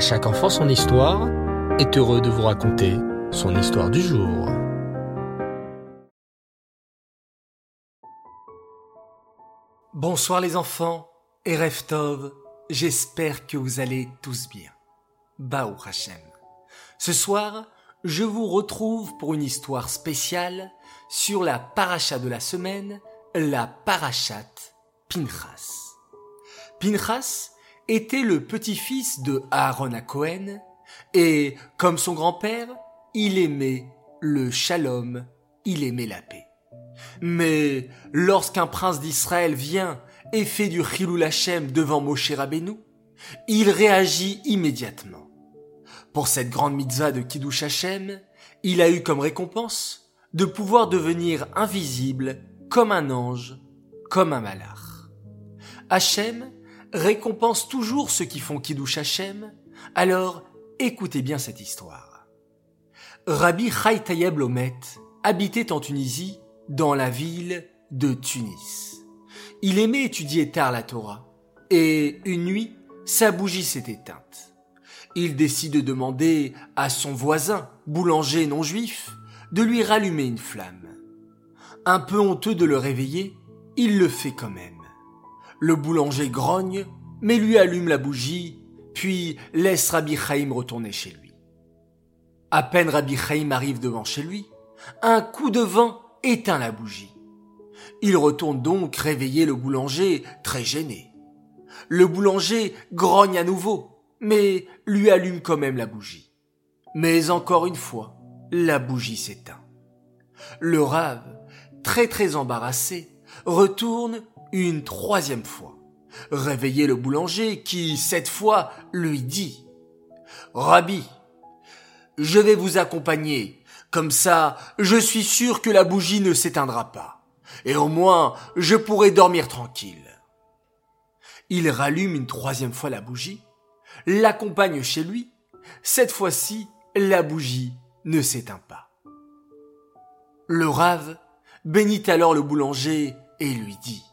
Chaque enfant son histoire est heureux de vous raconter son histoire du jour. Bonsoir les enfants et Reftov, j'espère que vous allez tous bien. Baou Hashem. Ce soir, je vous retrouve pour une histoire spéciale sur la paracha de la semaine, la parachat Pinchas. Pinchas était le petit-fils de Aaron à Cohen et, comme son grand-père, il aimait le shalom, il aimait la paix. Mais lorsqu'un prince d'Israël vient et fait du Chilul Hashem devant Moshe Rabbeinu, il réagit immédiatement. Pour cette grande mitzvah de Kiddush Hashem, il a eu comme récompense de pouvoir devenir invisible comme un ange, comme un malach. Hachem récompense toujours ceux qui font Kiddush Hashem, alors écoutez bien cette histoire. Rabbi Chai Tayeb Lomet habitait en Tunisie, dans la ville de Tunis. Il aimait étudier tard la Torah, et une nuit, sa bougie s'est éteinte. Il décide de demander à son voisin, boulanger non juif, de lui rallumer une flamme. Un peu honteux de le réveiller, il le fait quand même. Le boulanger grogne, mais lui allume la bougie, puis laisse Rabbi Chaim retourner chez lui. À peine Rabbi Chaim arrive devant chez lui, un coup de vent éteint la bougie. Il retourne donc réveiller le boulanger très gêné. Le boulanger grogne à nouveau, mais lui allume quand même la bougie. Mais encore une fois, la bougie s'éteint. Le rave, très très embarrassé, retourne une troisième fois, réveiller le boulanger qui, cette fois, lui dit Rabbi, je vais vous accompagner, comme ça, je suis sûr que la bougie ne s'éteindra pas, et au moins, je pourrai dormir tranquille. Il rallume une troisième fois la bougie, l'accompagne chez lui, cette fois-ci, la bougie ne s'éteint pas. Le rave bénit alors le boulanger et lui dit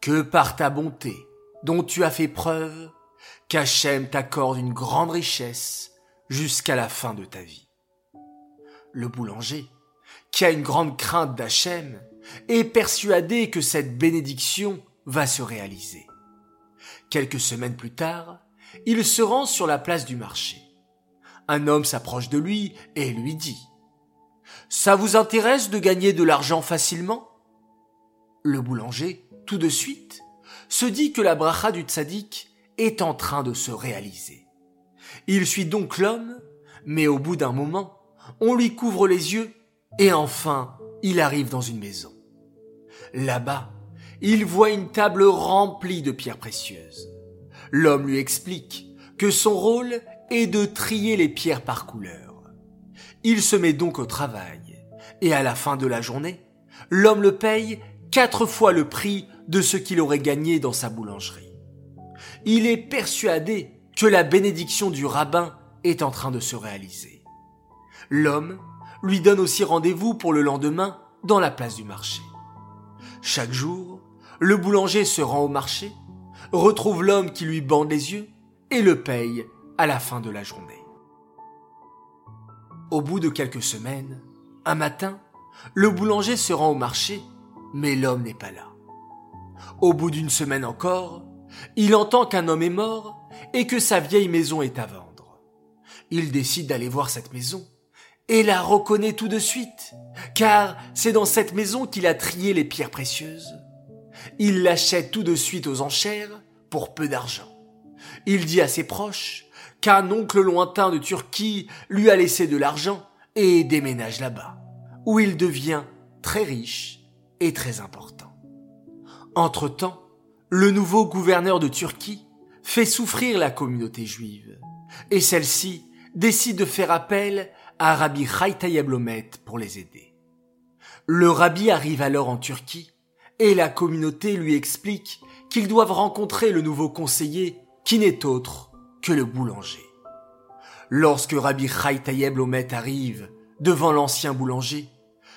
Que par ta bonté, dont tu as fait preuve, qu'Hachem t'accorde une grande richesse jusqu'à la fin de ta vie. Le boulanger, qui a une grande crainte d'Hachem, est persuadé que cette bénédiction va se réaliser. Quelques semaines plus tard, il se rend sur la place du marché. Un homme s'approche de lui et lui dit Ça vous intéresse de gagner de l'argent facilement? Le boulanger, tout de suite, se dit que la bracha du tzaddik est en train de se réaliser. Il suit donc l'homme, mais au bout d'un moment, on lui couvre les yeux et enfin, il arrive dans une maison. Là-bas, il voit une table remplie de pierres précieuses. L'homme lui explique que son rôle est de trier les pierres par couleur. Il se met donc au travail, et à la fin de la journée, l'homme le paye quatre fois le prix de ce qu'il aurait gagné dans sa boulangerie. Il est persuadé que la bénédiction du rabbin est en train de se réaliser. L'homme lui donne aussi rendez-vous pour le lendemain dans la place du marché. Chaque jour, le boulanger se rend au marché retrouve l'homme qui lui bande les yeux et le paye à la fin de la journée. Au bout de quelques semaines, un matin, le boulanger se rend au marché, mais l'homme n'est pas là. Au bout d'une semaine encore, il entend qu'un homme est mort et que sa vieille maison est à vendre. Il décide d'aller voir cette maison et la reconnaît tout de suite, car c'est dans cette maison qu'il a trié les pierres précieuses il l'achète tout de suite aux enchères pour peu d'argent. Il dit à ses proches qu'un oncle lointain de Turquie lui a laissé de l'argent et déménage là-bas, où il devient très riche et très important. Entre-temps, le nouveau gouverneur de Turquie fait souffrir la communauté juive, et celle-ci décide de faire appel à Rabbi Chaitayablomet pour les aider. Le rabbi arrive alors en Turquie et la communauté lui explique qu'ils doivent rencontrer le nouveau conseiller qui n'est autre que le boulanger. Lorsque Rabbi Chai Tayeb Lomet arrive devant l'ancien boulanger,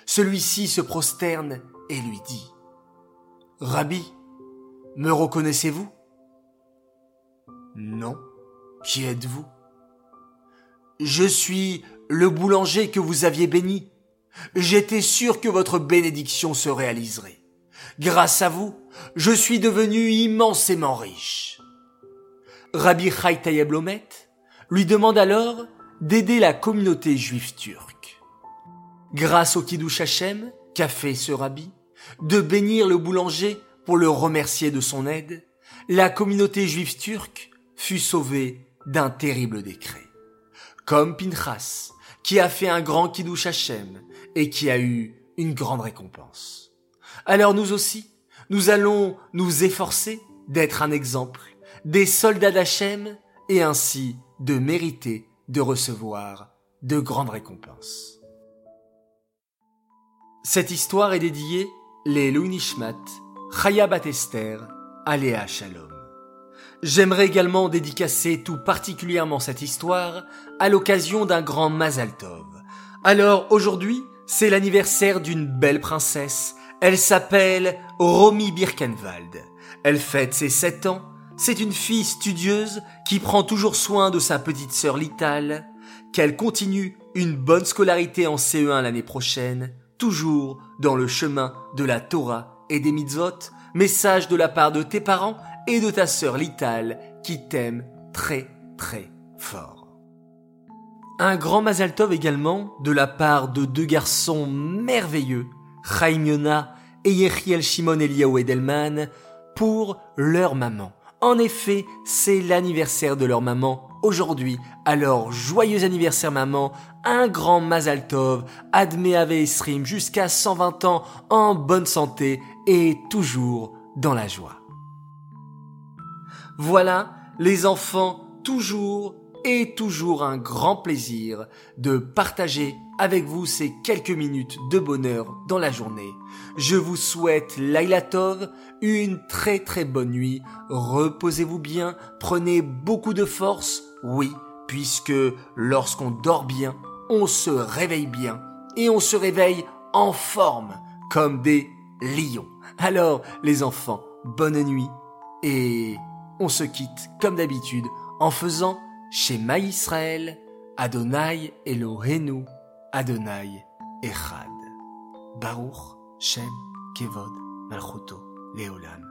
celui-ci se prosterne et lui dit Rabbi, me reconnaissez-vous Non, Qui êtes-vous Je suis le boulanger que vous aviez béni. J'étais sûr que votre bénédiction se réaliserait. Grâce à vous, je suis devenu immensément riche. Rabbi Chaitay lui demande alors d'aider la communauté juive turque. Grâce au Kiddush Hashem qu'a fait ce rabbi, de bénir le boulanger pour le remercier de son aide, la communauté juive turque fut sauvée d'un terrible décret. Comme Pinchas, qui a fait un grand Kiddush Hashem et qui a eu une grande récompense. Alors nous aussi, nous allons nous efforcer d'être un exemple, des soldats d'Hachem et ainsi de mériter de recevoir de grandes récompenses. Cette histoire est dédiée les Nishmat, Chaya Esther, Aléa Shalom. J'aimerais également dédicacer tout particulièrement cette histoire à l'occasion d'un grand Mazal Tov. Alors aujourd'hui, c'est l'anniversaire d'une belle princesse. Elle s'appelle Romy Birkenwald. Elle fête ses 7 ans. C'est une fille studieuse qui prend toujours soin de sa petite sœur Lital. Qu'elle continue une bonne scolarité en CE1 l'année prochaine, toujours dans le chemin de la Torah et des mitzvot. Message de la part de tes parents et de ta sœur Lital qui t'aime très très fort. Un grand Mazal Tov également de la part de deux garçons merveilleux, Chaim et Yechiel Shimon Eliaou Edelman, pour leur maman. En effet, c'est l'anniversaire de leur maman aujourd'hui. Alors, joyeux anniversaire maman, un grand Mazal Tov, Adme Ave Esrim jusqu'à 120 ans en bonne santé et toujours dans la joie. Voilà, les enfants, toujours toujours un grand plaisir de partager avec vous ces quelques minutes de bonheur dans la journée. Je vous souhaite Laila Tov, une très très bonne nuit. Reposez-vous bien, prenez beaucoup de force, oui, puisque lorsqu'on dort bien, on se réveille bien et on se réveille en forme comme des lions. Alors, les enfants, bonne nuit et on se quitte comme d'habitude en faisant Shema Israël, Adonai Elohenu, Adonai Echad. Baruch Shem Kevod Malchuto Leolam